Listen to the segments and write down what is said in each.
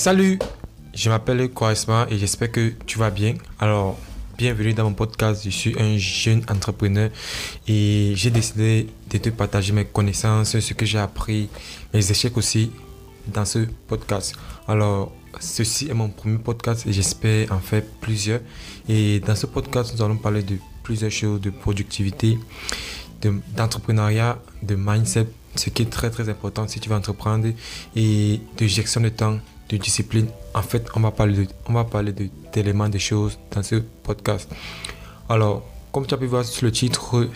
Salut, je m'appelle Kwaesma et j'espère que tu vas bien. Alors, bienvenue dans mon podcast. Je suis un jeune entrepreneur et j'ai décidé de te partager mes connaissances, ce que j'ai appris, mes échecs aussi dans ce podcast. Alors, ceci est mon premier podcast et j'espère en faire plusieurs. Et dans ce podcast, nous allons parler de plusieurs choses, de productivité, d'entrepreneuriat, de, mindset, ce qui est très très important si tu veux entreprendre, et de gestion de temps, de discipline. En fait, on va parler de, on va parler d'éléments, de choses dans ce podcast. Alors, comme tu as pu voir sur le titre,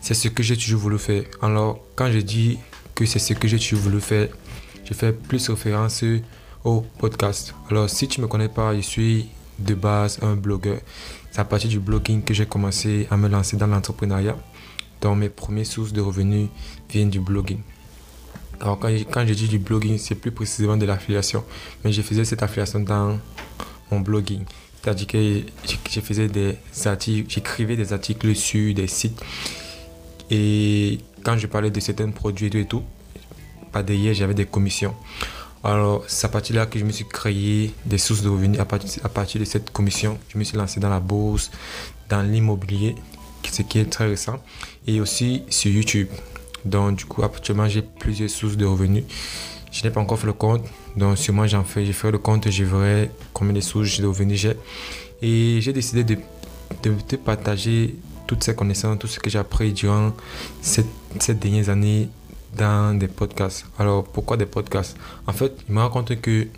c'est ce que j'ai toujours voulu faire. Alors, quand je dis que c'est ce que j'ai toujours voulu faire, je fais plus référence au podcast. Alors, si tu me connais pas, je suis de base un blogueur. C'est à partir du blogging que j'ai commencé à me lancer dans l'entrepreneuriat. Donc, mes premières sources de revenus viennent du blogging. Alors, quand, je dis du blogging, c'est plus précisément de l'affiliation. Mais je faisais cette affiliation dans mon blogging. C'est-à-dire que je faisais des articles, j'écrivais des articles sur des sites. Et quand je parlais de certains produits et tout, pas derrière, j'avais des commissions. Alors, c'est à partir de là que je me suis créé des sources de revenus. À partir de cette commission, je me suis lancé dans la bourse, dans l'immobilier, ce qui est très récent, et aussi sur YouTube. Donc, du coup, actuellement, j'ai plusieurs sources de revenus. Je n'ai pas encore fait le compte. Donc, moi, j'en fais. J'ai fait le compte et je verrai combien de sources de revenus j'ai. Et j'ai décidé de, de, partager toutes ces connaissances, tout ce que j'ai appris durant cette, ces dernières années dans des podcasts. Alors, pourquoi des podcasts? En fait, il me rend compte que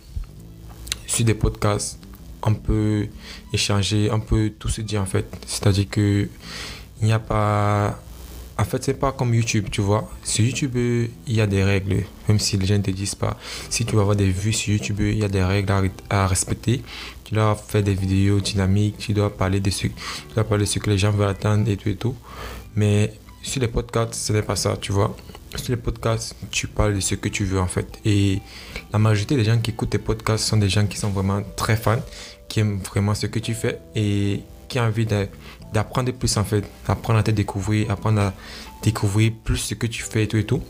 sur des podcasts, on peut échanger, on peut tout se dire en fait. C'est-à-dire que il n'y a pas. En fait, c'est pas comme YouTube, tu vois. Sur YouTube, il y a des règles, même si les gens ne te disent pas. Si tu vas avoir des vues sur YouTube, il y a des règles à, respecter. Tu dois faire des vidéos dynamiques, tu dois parler de ce, tu dois parler de ce que les gens veulent attendre et tout et tout. Mais sur les podcasts, ce n'est pas ça, tu vois sur les podcasts, tu parles de ce que tu veux en fait. Et la majorité des gens qui écoutent tes podcasts sont des gens qui sont vraiment très fans, qui aiment vraiment ce que tu fais et qui ont envie d'apprendre plus en fait, apprendre à te découvrir, apprendre à découvrir plus ce que tu fais et tout et tout.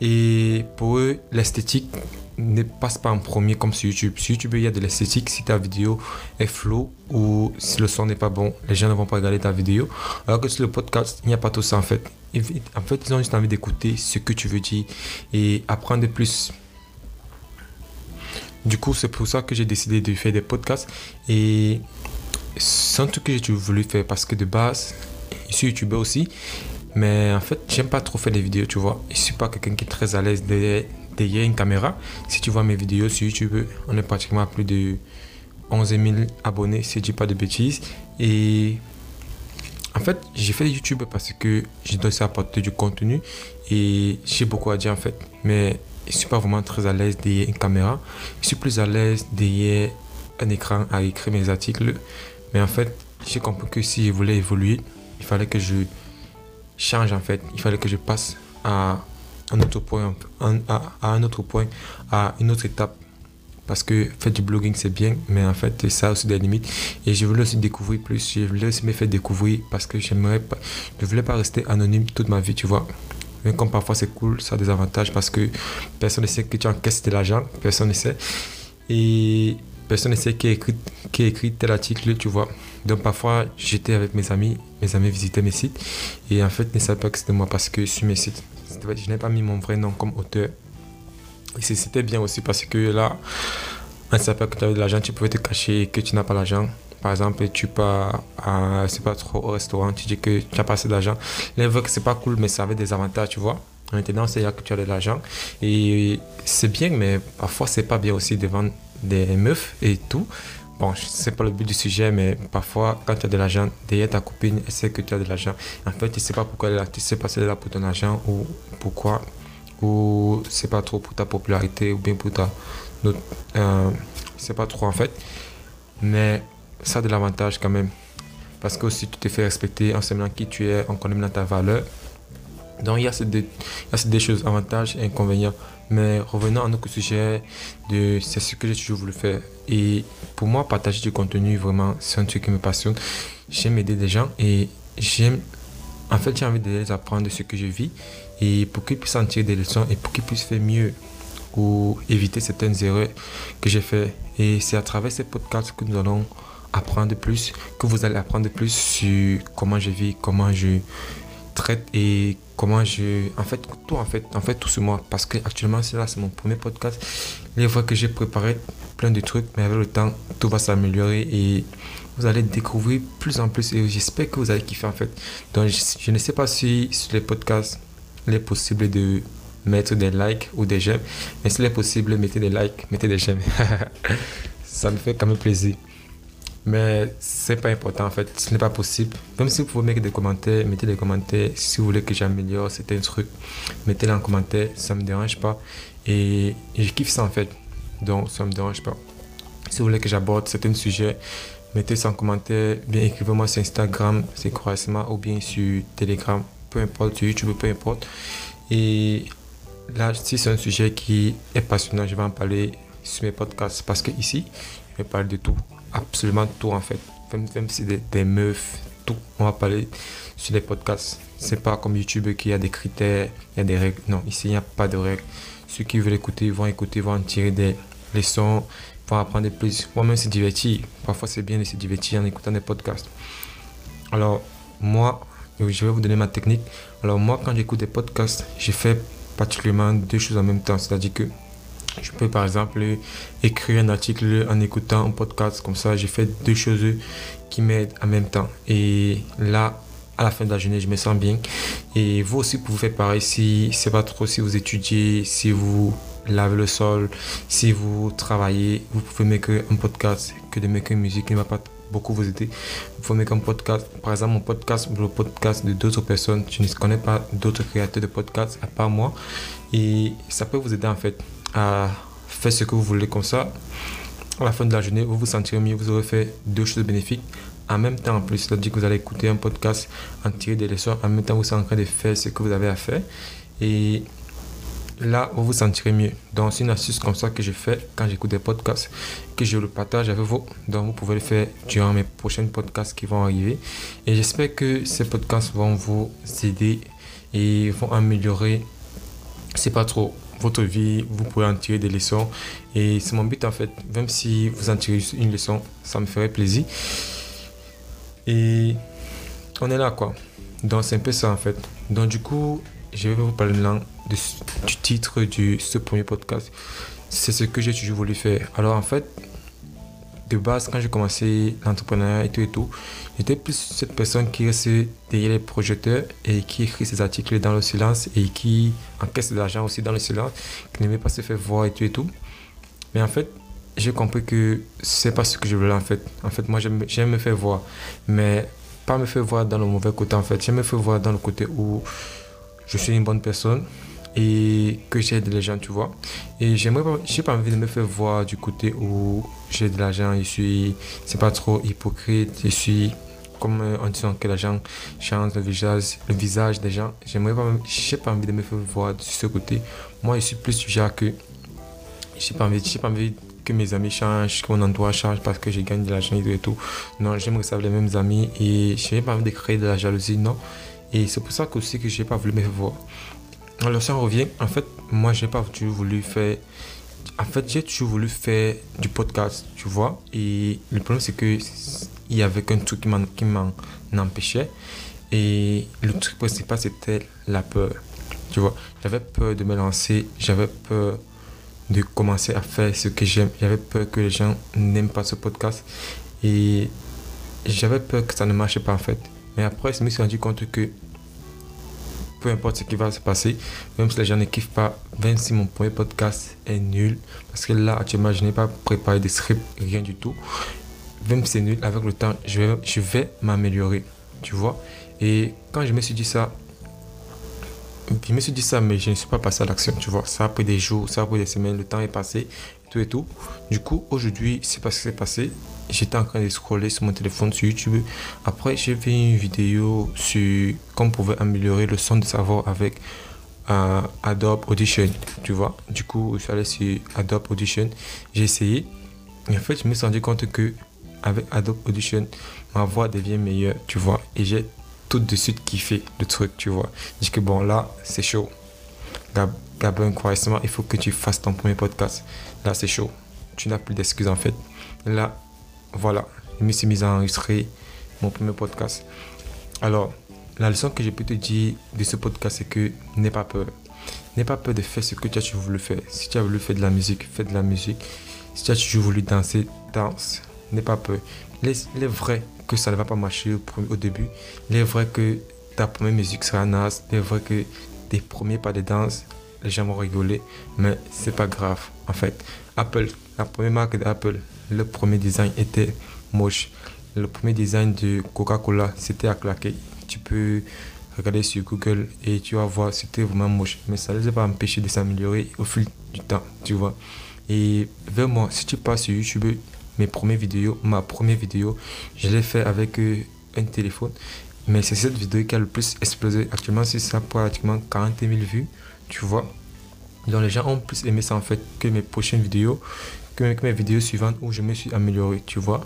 Et pour eux, l'esthétique ne passe pas en premier comme sur YouTube. Sur YouTube, il y a de l'esthétique. Si ta vidéo est floue ou si le son n'est pas bon, les gens ne vont pas regarder ta vidéo. Alors que sur le podcast, il n'y a pas tout ça en fait. En fait, ils ont juste envie d'écouter ce que tu veux dire et apprendre plus. Du coup, c'est pour ça que j'ai décidé de faire des podcasts. Et c'est un truc que j'ai voulu faire parce que de base, je suis youtubeur aussi. Mais en fait, j'aime pas trop faire des vidéos, tu vois. Je suis pas quelqu'un qui est très à l'aise derrière une caméra. Si tu vois mes vidéos sur YouTube, on est pratiquement à plus de 11 000 abonnés, si je dis pas de bêtises. Et en fait, j'ai fait YouTube parce que je dois apporter du contenu et j'ai beaucoup à dire en fait. Mais je suis pas vraiment très à l'aise derrière une caméra. Je suis plus à l'aise derrière un écran à écrire mes articles. Mais en fait, j'ai compris que si je voulais évoluer, il fallait que je change en fait. Il fallait que je passe à un autre point, à, un autre point, à une autre étape. Parce que faire du blogging c'est bien, mais en fait ça a aussi des limites. Et je voulais aussi découvrir plus, je voulais aussi me faire découvrir parce que j'aimerais pas, je voulais pas rester anonyme toute ma vie, tu vois. Mais comme parfois c'est cool, ça a des avantages parce que personne ne sait que tu encaisses de l'argent, personne ne sait. Et personne ne sait qui a écrit, tel article, tu vois. Donc parfois, j'étais avec mes amis, mes amis visitaient mes sites, et en fait, ils ne savaient pas que c'était moi parce que sur mes sites, je n'ai pas mis mon vrai nom comme auteur. Et c'était bien aussi parce que là, on ne savait pas que tu avais de l'argent, tu pouvais te cacher que tu n'as pas l'argent. Par exemple, tu pars pas trop au restaurant, tu dis que tu as pas assez d'argent. Là, que c'est pas cool, mais ça avait des avantages, tu vois. Maintenant, c'est là que tu as de l'argent. Et c'est bien, mais parfois, c'est pas bien aussi de vendre des meufs et tout. Bon, c'est pas le but du sujet, mais parfois, quand tu as de l'argent, derrière ta copine, elle sait que tu as de l'argent. En fait, tu sais pas pourquoi elle est. Tu sais pas si elle est là pour ton argent ou pourquoi. Ou c'est pas trop pour ta popularité ou bien pour ta. Euh, c'est pas trop en fait. Mais ça a de l'avantage quand même. Parce que si tu te fais respecter en sachant qui tu es, en connaissant ta valeur. Donc il y a ces deux, il choses, avantages et inconvénients. Mais revenons à notre sujet, de, c'est ce que j'ai toujours voulu faire. Et pour moi, partager du contenu, vraiment, c'est un truc qui me passionne. J'aime aider des gens et j'aime. En fait, j'ai envie de les apprendre de ce que je vis et pour qu'ils puissent en tirer des leçons et pour qu'ils puissent faire mieux. ou éviter certaines erreurs que j'ai fait. Et c'est à travers ces podcasts que nous allons apprendre plus, que vous allez apprendre plus sur comment je vis, comment je traite et comment je en fait tout en fait en fait tout sur moi parce que actuellement c'est là c'est mon premier podcast. Les fois que j'ai préparé plein de trucs mais avec le temps tout va s'améliorer et vous allez découvrir plus en plus. Et j'espère que vous allez kiffer en fait. Donc je, ne sais pas si sur les podcasts il est possible de mettre des likes ou des j'aime. Mais s'il est possible mettez des likes mettez des j'aime. Ça me fait quand même plaisir mais c'est pas important en fait, ce n'est pas possible. Même si vous pouvez mettre des commentaires, mettez des commentaires. Si vous voulez que j'améliore certains trucs, mettez-les en commentaire, ça me dérange pas. Et, je kiffe ça en fait, donc ça me dérange pas. Si vous voulez que j'aborde certains sujets, mettez ça en commentaire. Bien écrivez-moi sur Instagram, c'est Croissement, ou bien sur Telegram, peu importe, sur YouTube, peu importe. Et là, si c'est un sujet qui est passionnant, je vais en parler sur mes podcasts parce que ici, je vais parler de tout absolument tout en fait. Même, même si des, meufs, tout. On va parler sur les podcasts. C'est pas comme YouTube qui a des critères, il y a des règles. Non, ici il n'y a pas de règles. Ceux qui veulent écouter vont écouter, vont en tirer des leçons, vont apprendre plus. Moi-même, c'est divertir. Parfois, c'est bien de se divertir en écoutant des podcasts. Alors, moi, je vais vous donner ma technique. Alors, moi, quand j'écoute des podcasts, je fais particulièrement deux choses en même temps. C'est-à-dire que je peux par exemple écrire un article en écoutant un podcast comme ça. J'ai fait deux choses qui m'aident en même temps. Et là, à la fin de la journée, je me sens bien. Et vous aussi, vous pouvez faire pareil si c'est pas trop, si vous étudiez, si vous lavez le sol, si vous travaillez, vous pouvez mettre un podcast que de mettre une musique ne va pas beaucoup vous aider. Vous pouvez mettre un podcast, par exemple, mon podcast, le podcast de d'autres personnes. Je ne connais pas d'autres créateurs de podcasts à part moi. Et ça peut vous aider en fait à faire ce que vous voulez comme ça. À la fin de la journée, vous vous sentirez mieux, vous aurez fait deux choses bénéfiques en même temps en plus. C'est-à-dire que vous allez écouter un podcast, en tirer des leçons, en même temps vous êtes en train de faire ce que vous avez à faire. Et là, vous vous sentirez mieux. Donc, c'est une astuce comme ça que je fais quand j'écoute des podcasts, que je le partage avec vous. Donc, vous pouvez le faire durant mes prochains podcasts qui vont arriver. Et j'espère que ces podcasts vont vous aider et vont améliorer. C'est pas trop votre vie, vous pouvez en tirer des leçons. Et c'est mon but en fait, même si vous en tirez une leçon, ça me ferait plaisir. Et on est là quoi. Donc c'est un peu ça en fait. Donc du coup, je vais vous parler maintenant du titre de ce premier podcast. C'est ce que j'ai toujours voulu faire. Alors en fait, de base, quand j'ai commencé l'entrepreneuriat et tout et tout, j'étais plus cette personne qui reste derrière les projecteurs et qui écrit ses articles dans le silence et qui encaisse de l'argent aussi dans le silence, qui n'aimait pas se faire voir et tout et tout. Mais en fait, j'ai compris que c'est pas ce que je voulais en fait. En fait, moi, j'aime me faire voir, mais pas me faire voir dans le mauvais côté en fait. J'aime me faire voir dans le côté où je suis une bonne personne, et que j'aide les gens, tu vois. Et j'aimerais j'ai pas envie de me faire voir du côté où j'ai de l'argent, je suis, c'est pas trop hypocrite, je suis comme en disant que l'argent change le visage, le visage des gens. J'aimerais pas, j'ai pas envie de me faire voir de ce côté. Moi, je suis plus du genre que j'ai pas envie, j'ai pas envie que mes amis changent, que mon endroit change parce que j'ai gagné de l'argent et tout. Non, j'aimerais savoir les mêmes amis et je n'ai pas envie de créer de la jalousie, non. Et c'est pour ça que aussi que j'ai pas voulu me faire voir. Alors ça revient, en fait, moi j'ai pas voulu faire... En fait, j'ai toujours voulu faire du podcast, tu vois. Et le problème c'est que il y avait qu'un truc qui m'en empêchait. Et le truc principal c'était la peur. Tu vois, j'avais peur de me lancer, j'avais peur de commencer à faire ce que j'aime. J'avais peur que les gens n'aiment pas ce podcast. Et j'avais peur que ça ne marche pas en fait. Mais après, je me suis rendu compte que peu importe ce qui va se passer, même si les gens ne kiffent pas, même si mon premier podcast est nul, parce que là, actuellement, je n'ai pas préparé de script, rien du tout. Même si c'est nul, avec le temps, je vais, je vais m'améliorer, tu vois. Et quand je me suis dit ça, je me suis dit ça, mais je ne suis pas passé à l'action, tu vois. Ça a pris des jours, ça a pris des semaines, le temps est passé, tout et tout. Du coup, aujourd'hui, c'est pas ce qui s'est passé j'étais en train de scroller sur mon téléphone sur YouTube. Après, j'ai vu une vidéo sur comment on pouvait améliorer le son de sa voix avec euh, Adobe Audition, tu vois. Du coup, je suis allé sur Adobe Audition, j'ai essayé. Et en fait, je me suis rendu compte que avec Adobe Audition, ma voix devient meilleure, tu vois. Et j'ai tout de suite kiffé le truc, tu vois. Dis que bon, là, c'est chaud. Gabin Croissant, il faut que tu fasses ton premier podcast. Là, c'est chaud. Tu n'as plus d'excuses en fait. Là, voilà, je me suis mis à enregistrer mon premier podcast. Alors, la leçon que je peux te dire de ce podcast, c'est que n'aie pas peur. N'aie pas peur de faire ce que tu as voulu faire. Si tu as voulu faire de la musique, fais de la musique. Si tu as toujours voulu danser, danse. N'aie pas peur. Il est vrai que ça ne va pas marcher au, début. Il est vrai que ta première musique sera naze. Il est vrai que tes premiers pas de danse, les gens vont rigoler. Mais c'est pas grave. En fait, Apple, la première marque d'Apple, le premier design était moche. Le premier design de Coca-Cola, c'était à claquer. Tu peux regarder sur Google et tu vas voir, c'était vraiment moche. Mais ça ne les a pas empêché de s'améliorer au fil du temps, tu vois. Et vraiment, si tu passes sur YouTube, mes premières vidéos, ma première vidéo, je l'ai fait avec euh, un téléphone. Mais c'est cette vidéo qui a le plus explosé. Actuellement, c'est ça pratiquement 40 000 vues, tu vois. Donc les gens ont plus aimé ça en fait que mes prochaines vidéos, que mes vidéos suivantes où je me suis amélioré, tu vois.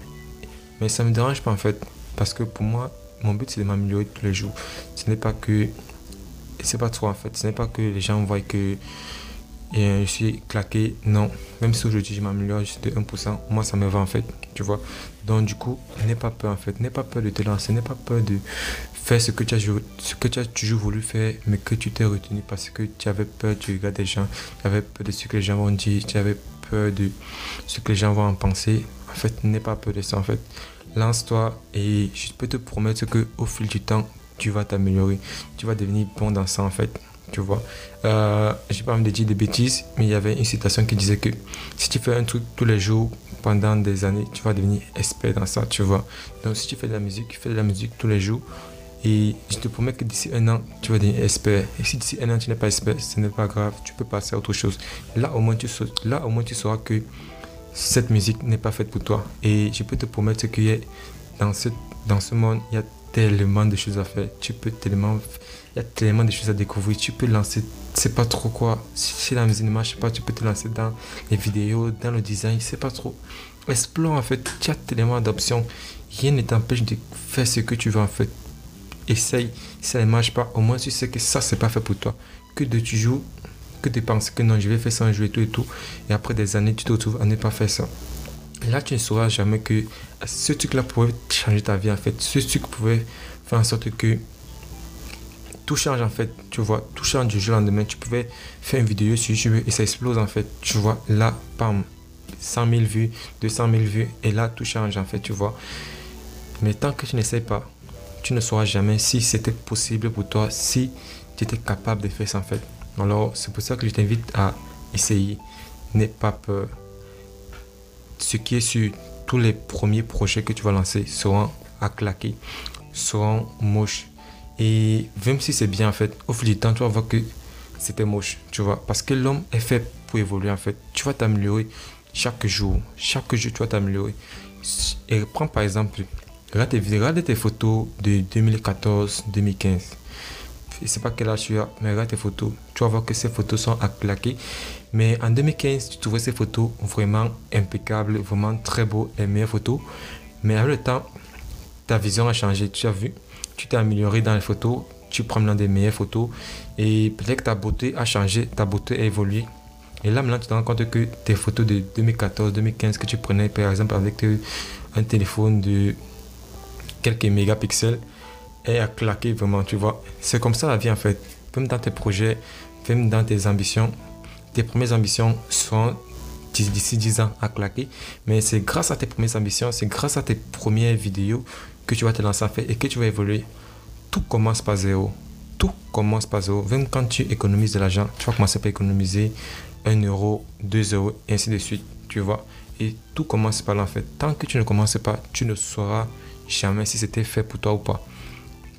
Mais ça me dérange pas en fait, parce que pour moi, mon but c'est de m'améliorer tous les jours. Ce n'est pas que. C'est pas trop en fait. Ce n'est pas que les gens voient que et je suis claqué. Non. Même si aujourd'hui je m'améliore juste de 1%, moi ça me va en fait. Tu vois. Donc du coup, n'aie pas peur en fait. N'aie pas peur de te lancer. N'aie pas peur de faire ce que tu as, ce que tu as toujours voulu faire, mais que tu t'es retenu parce que tu avais peur du regard des gens. Tu avais peur de ce que les gens vont dire. Tu avais de ce que les gens vont en penser. En fait, n'aie pas peur de ça en fait lance-toi et je peux te promettre que au fil du temps, tu vas t'améliorer. Tu vas devenir bon dans ça en fait. Tu vois. Euh, J'ai pas envie de dire des bêtises, mais il y avait une citation qui disait que si tu fais un truc tous les jours pendant des années, tu vas devenir expert dans ça, tu vois. Donc si tu fais de la musique, fais de la musique tous les jours. Et je te promets que d'ici un an, tu vas devenir expert. Et si d'ici un an, tu n'es pas expert, ce n'est pas grave. Tu peux passer à autre chose. Là, au moins, tu, là, au moins, tu sauras que cette musique n'est pas faite pour toi. Et je peux te promettre que dans ce, dans ce monde, il y a tellement de choses à faire. Tu peux tellement, il y a tellement de choses à découvrir. Tu peux lancer, c'est pas trop quoi. Si la musique ne marche pas, tu peux te lancer dans les vidéos, dans le design, c'est pas trop. Explore en fait, tu as tellement d'options. Rien ne t'empêche de faire ce que tu veux en fait. Essaye, ça ne marche pas, au moins tu sais que ça c'est pas fait pour toi. Que de tu joues que tu penses que non, je vais faire ça un jour et tout et tout. Et après des années, tu te retrouves à ne pas faire ça. là, tu ne sauras jamais que ce truc-là pouvait changer ta vie en fait. Ce truc pouvait faire en sorte que tout change en fait. Tu vois, tout change du jour au lendemain. Tu pouvais faire une vidéo sur YouTube et ça explose en fait. Tu vois, là, pam, 100 000 vues, 200 000 vues. Et là, tout change en fait, tu vois. Mais tant que tu n'essayes pas, tu ne sauras jamais si c'était possible pour toi, si tu étais capable de faire ça en fait. Alors, c'est pour ça que je t'invite à essayer. N'aie pas peur. Ce qui est sur tous les premiers projets que tu vas lancer seront à claquer, seront moches. Et même si c'est bien en fait, au fil du temps, tu vas voir que c'était moche, tu vois. Parce que l'homme est fait pour évoluer en fait. Tu vas t'améliorer chaque jour. Chaque jour, tu vas t'améliorer. Et prends par exemple, regarde tes, photos de 2014-2015 je sais pas quel âge tu as, mais regarde tes photos. Tu vas voir que ces photos sont à claquer. Mais en 2015, tu trouvais ces photos vraiment impeccables, vraiment très beaux, les meilleures photos. Mais avec le temps, ta vision a changé. Tu as vu, tu t'es amélioré dans les photos, tu prends l'un des meilleures photos. Et peut-être que ta beauté a changé, ta beauté a évolué. Et là, maintenant, tu te rends compte que tes photos de 2014, 2015 que tu prenais, par exemple, avec un téléphone de quelques mégapixels, et à claquer vraiment, tu vois. C'est comme ça la vie en fait. Même dans tes projets, même dans tes ambitions, tes premières ambitions sont d'ici 10 ans à claquer. Mais c'est grâce à tes premières ambitions, c'est grâce à tes premières vidéos que tu vas te lancer en fait et que tu vas évoluer. Tout commence par zéro. Tout commence par zéro. Même quand tu économises de l'argent, tu vas commencer par économiser 1 euro, 2 euros, et ainsi de suite. Tu vois. Et tout commence par là en fait. Tant que tu ne commences pas, tu ne sauras jamais si c'était fait pour toi ou pas.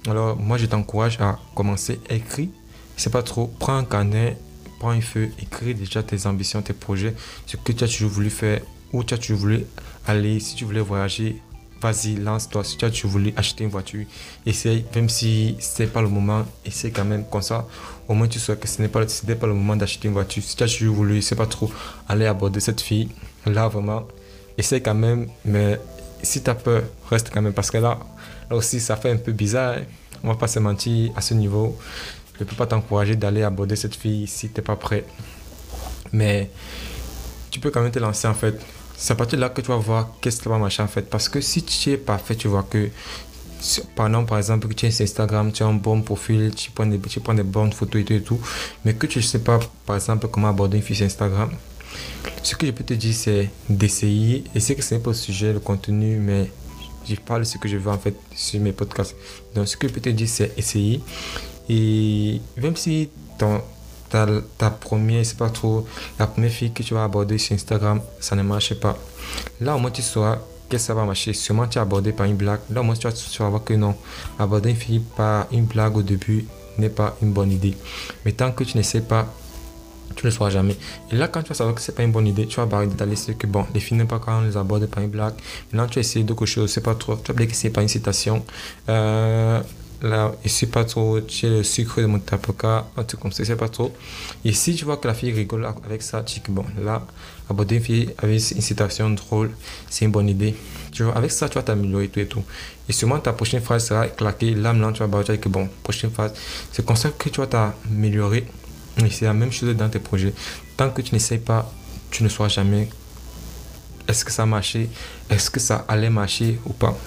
Alors, moi, je t'encourage à commencer à écrire. C'est pas trop. Prends un carnet, prends un feu, écris déjà tes ambitions, tes projets, ce que tu as toujours voulu faire, où tu as toujours voulu aller, si tu voulais voyager. Vas-y, lance-toi. Si tu as toujours voulu acheter une voiture, essaye, même si c'est pas le moment, essaye quand même comme ça. Au moins, tu sais que ce n'est pas, pas le moment d'acheter une voiture. Si tu as toujours voulu, c'est pas trop, aller aborder cette fille, là vraiment, essaye quand même. Mais si tu as peur, reste quand même parce que là, Là aussi, ça fait un peu bizarre. On va pas se mentir à ce niveau. je ne peux pas t'encourager d'aller aborder cette fille si tu n'es pas prêt. Mais tu peux quand même te lancer en fait. C'est à partir de là que tu vas voir qu'est-ce qui va marcher en fait. Parce que si tu es parfait, tu vois que pendant par exemple que tu es sur Instagram, tu as un bon profil, tu prends des, tu prends des bonnes photos et tout et tout, mais que tu ne sais pas par exemple comment aborder une fille sur Instagram, ce que je peux te dire c'est d'essayer, et c'est que ce n'est pas le sujet, le contenu, mais je parle ce que je veux en fait sur mes podcasts. Donc ce que je peux te dire c'est essayer, et même si ton, ta, ta première, c'est pas trop, la première fille que tu vas aborder sur Instagram, ça ne marche pas. Là au moins tu sauras que ça va marcher. Sûrement tu es abordé par une blague. Là, moi, tu vas, tu vas que non. Aborder une fille par une blague au début n'est pas une bonne idée. Mais tant que tu ne sais pas, tu ne le sauras jamais. Et là, quand tu vas savoir que c'est pas une bonne idée, tu vas barrer d'aller sur que bon, les filles n'aiment pas quand on les aborde par une blague. Maintenant, tu essaies d'autres choses, c'est pas trop. Tu vas dire que c'est pas une citation. Euh, là, je sais pas trop, tu es le sucre de mon tapoka, un truc comme ça, c'est pas trop. Et si tu vois que la fille rigole avec ça, tu dis que bon, là, aborder une fille avec une citation drôle, c'est une bonne idée. Tu vois, avec ça, tu vas t'améliorer et tout. Et sûrement, ta prochaine phrase sera claquée, là, maintenant, tu vas barrer que bon, prochaine phrase. C'est comme ça que tu vas t'améliorer. C'est la même chose dans tes projets. Tant que tu n'essayes pas, tu ne sauras jamais est-ce que ça a marché, est-ce que ça allait marcher ou pas.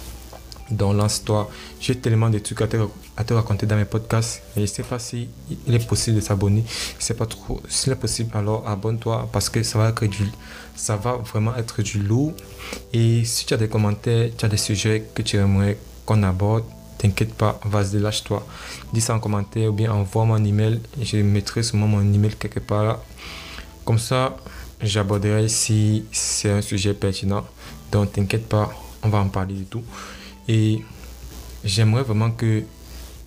Donc lance-toi. J'ai tellement de trucs à te, raconter dans mes podcasts. Et je sais pas si il est possible de s'abonner. C'est pas trop. S'il est possible, alors abonne-toi parce que ça va être du, ça va vraiment être du lourd. Et si tu as des commentaires, tu as des sujets que tu aimerais qu'on aborde, t'inquiète pas, vas-y, lâche-toi. Dis ça en commentaire ou bien envoie-moi un email. Je mettrai sûrement mon email quelque part là. Comme ça, j'aborderai si c'est un sujet pertinent. Donc t'inquiète pas, on va en parler du tout. Et j'aimerais vraiment que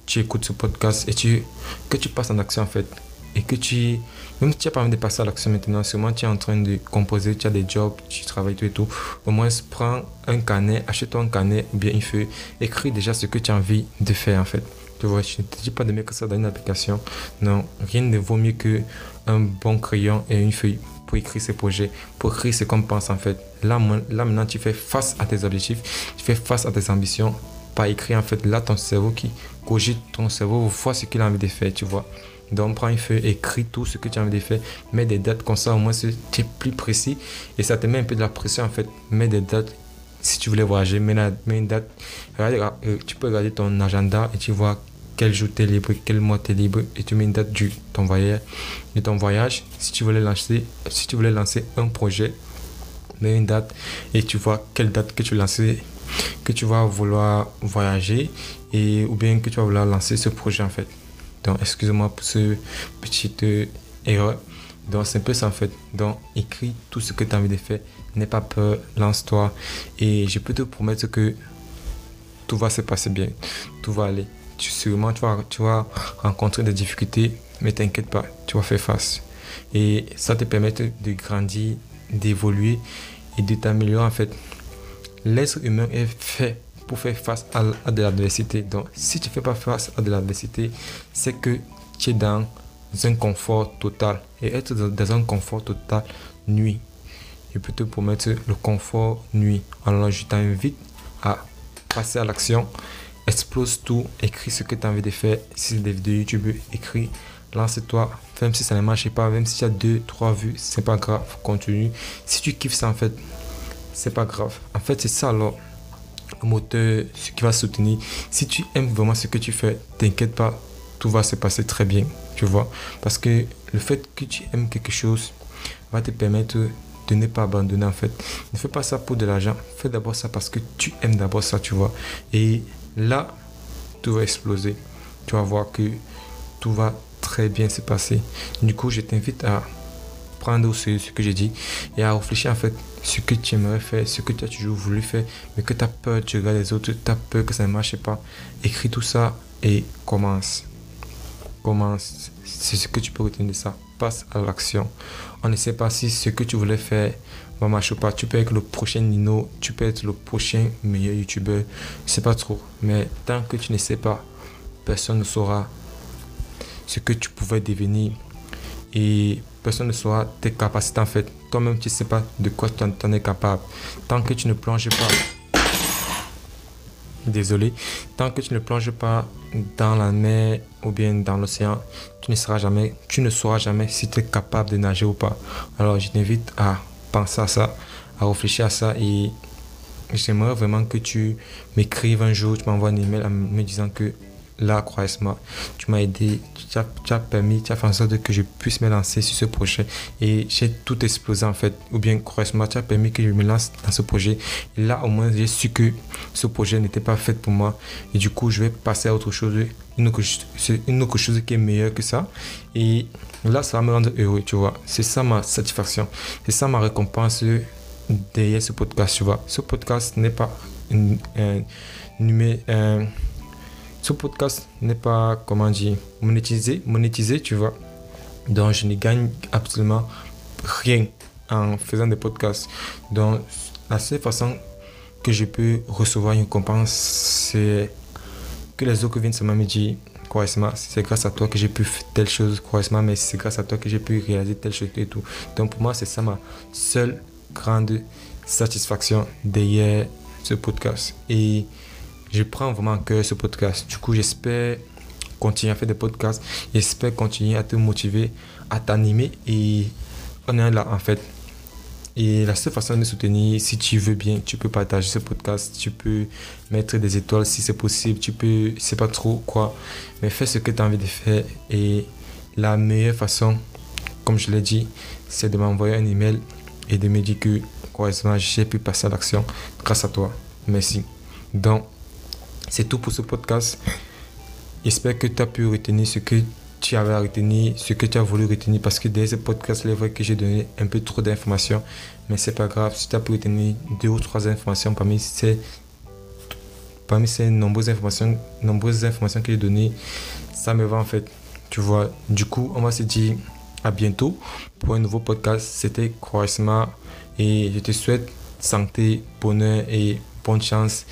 tu écoutes ce podcast et tu, que tu passes en action en fait. Et que tu, même si tu n'as pas envie de passer à l'action maintenant, sûrement tu es en train de composer, tu as des jobs, tu travailles tout et tout. Au moins, prends un carnet, achète-toi un carnet ou bien une feuille, écris déjà ce que tu as envie de faire en fait. Tu vois, je ne te dis pas de mettre ça dans une application. Non, rien ne vaut mieux qu'un bon crayon et une feuille pour écrire ces projets, pour écrire ce qu'on pense en fait. Là, là maintenant, tu fais face à tes objectifs, tu fais face à tes ambitions, pas écrire en fait. Là, ton cerveau qui cogite, ton cerveau voit ce qu'il a envie de faire, tu vois. Donc, prends une feuille, écris tout ce que tu as envie de faire, mets des dates comme ça, au moins tu es plus précis et ça te met un peu de la pression en fait. Mets des dates. Si tu voulais voyager, mets, une date. Euh, tu peux regarder ton agenda et tu vois quel jour tu es libre, quel mois tu es libre, et tu mets une date du ton voyage, de ton voyage. Si tu voulais lancer, si tu voulais lancer un projet, mets une date et tu vois quelle date que tu lancer, que tu vas vouloir voyager et ou bien que tu vas vouloir lancer ce projet en fait. Donc excuse-moi pour ce petite erreur. Donc c'est un peu ça en fait. Donc écris tout ce que tu as envie de faire. N'aie pas peur, lance-toi et je peux te promettre que tout va se passer bien. Tout va aller sûrement tu vas, tu vas rencontrer des difficultés, mais t'inquiète pas, tu vas faire face. Et ça te permet de grandir, d'évoluer et de t'améliorer en fait. L'être humain est fait pour faire face à, de l'adversité. Donc, si tu ne fais pas face à de l'adversité, c'est que tu es dans un confort total. Et être dans un confort total nuit. Je peux te promettre le confort nuit. Alors, je t'invite à passer à l'action explose tout, écris ce que tu as envie de faire. Si c'est des vidéos YouTube, écris, lance-toi. Même si ça ne marche pas, même si tu as deux, trois vues, c'est pas grave, continue. Si tu kiffes ça, en fait, c'est pas grave. En fait, c'est ça alors moteur, ce qui va soutenir. Si tu aimes vraiment ce que tu fais, t'inquiète pas, tout va se passer très bien, tu vois. Parce que le fait que tu aimes quelque chose va te permettre de ne pas abandonner en fait. Ne fais pas ça pour de l'argent, fais d'abord ça parce que tu aimes d'abord ça, tu vois. Et là, tout va exploser. Tu vas voir que tout va très bien se passer. Du coup, je t'invite à prendre ce, que j'ai dit et à réfléchir en fait ce que tu aimerais faire, ce que tu as toujours voulu faire, mais que tu as peur, tu regardes les autres, tu as peur que ça ne marche pas. Écris tout ça et commence. Commence. C'est ce que tu peux retenir de ça. Passe à l'action. On ne sait pas si ce que tu voulais faire va marcher pas. Tu peux être le prochain Nino, tu peux être le prochain meilleur youtubeur. C'est pas trop. Mais tant que tu ne sais pas, personne ne saura ce que tu pouvais devenir. Et personne ne saura tes capacités en fait. Toi-même, tu ne sais pas de quoi tu en es capable. Tant que tu ne plonges pas désolé. Tant que tu ne plonges pas dans la mer ou bien dans l'océan, tu ne sauras jamais, tu ne sauras jamais si tu es capable de nager ou pas. Alors je t'invite à penser à ça, à réfléchir à ça et j'aimerais vraiment que tu m'écrives un jour, tu m'envoies un email en me disant que là, croise-moi, tu m'as aidé, tu as, permis, tu as fait en sorte que je puisse me lancer sur ce projet. Et j'ai tout explosé en fait. Ou bien, croise-moi, tu as permis que je me lance dans ce projet. Et là, au moins, j'ai su que ce projet n'était pas fait pour moi. Et du coup, je vais passer à autre chose, une autre, une chose qui est meilleure que ça. Et là, ça va me rendre heureux, tu vois. C'est ça ma satisfaction. C'est ça ma récompense derrière ce podcast, tu vois. Ce podcast n'est pas un, ce podcast n'est pas, comment dire, monétisé, monétisé, tu vois. Donc, je ne gagne absolument rien en faisant des podcasts. Donc, la seule façon que je peux recevoir une récompense, c'est que les autres viennent seulement me dire c'est grâce à toi que j'ai pu faire telle chose, mais c'est grâce à toi que j'ai pu réaliser telle chose et tout. Donc pour moi, c'est ça ma seule grande satisfaction derrière ce podcast. Et je prends vraiment que ce podcast. Du coup, j'espère continuer à faire des podcasts. J'espère continuer à te motiver, à t'animer. Et on est là, en fait. Et la seule façon de soutenir, si tu veux bien, tu peux partager ce podcast, tu peux mettre des étoiles si c'est possible, tu peux, c'est pas trop quoi, mais fais ce que tu as envie de faire. Et la meilleure façon, comme je l'ai dit, c'est de m'envoyer un email et de me dire que, heureusement, j'ai pu passer à l'action grâce à toi. Merci. Donc, c'est tout pour ce podcast. J'espère que tu as pu retenir ce que tu avais à retenir, ce que tu as voulu retenir, parce que dans ce podcast, il est vrai que j'ai donné un peu trop d'informations, mais c'est pas grave. Si tu as pu retenir deux ou trois informations parmi ces, nombreuses informations que j'ai données, ça me va en fait. Tu vois, du coup, on va se dire à bientôt pour un nouveau podcast. C'était Croissement et je te souhaite santé, bonheur et bonne chance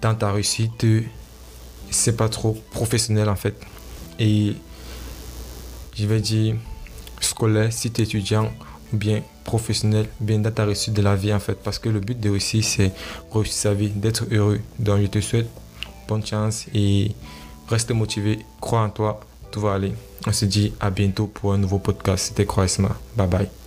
dans ta réussite, c'est pas trop professionnel en fait. Et je vais dire scolaire, si tu es étudiant ou bien professionnel, bien dans ta réussite de la vie en fait. Parce que le but de réussir, c'est réussir sa vie, d'être heureux. Donc je te souhaite bonne chance et reste motivé, crois en toi, tout va aller. On se dit à bientôt pour un nouveau podcast. C'était Croissement. Bye bye.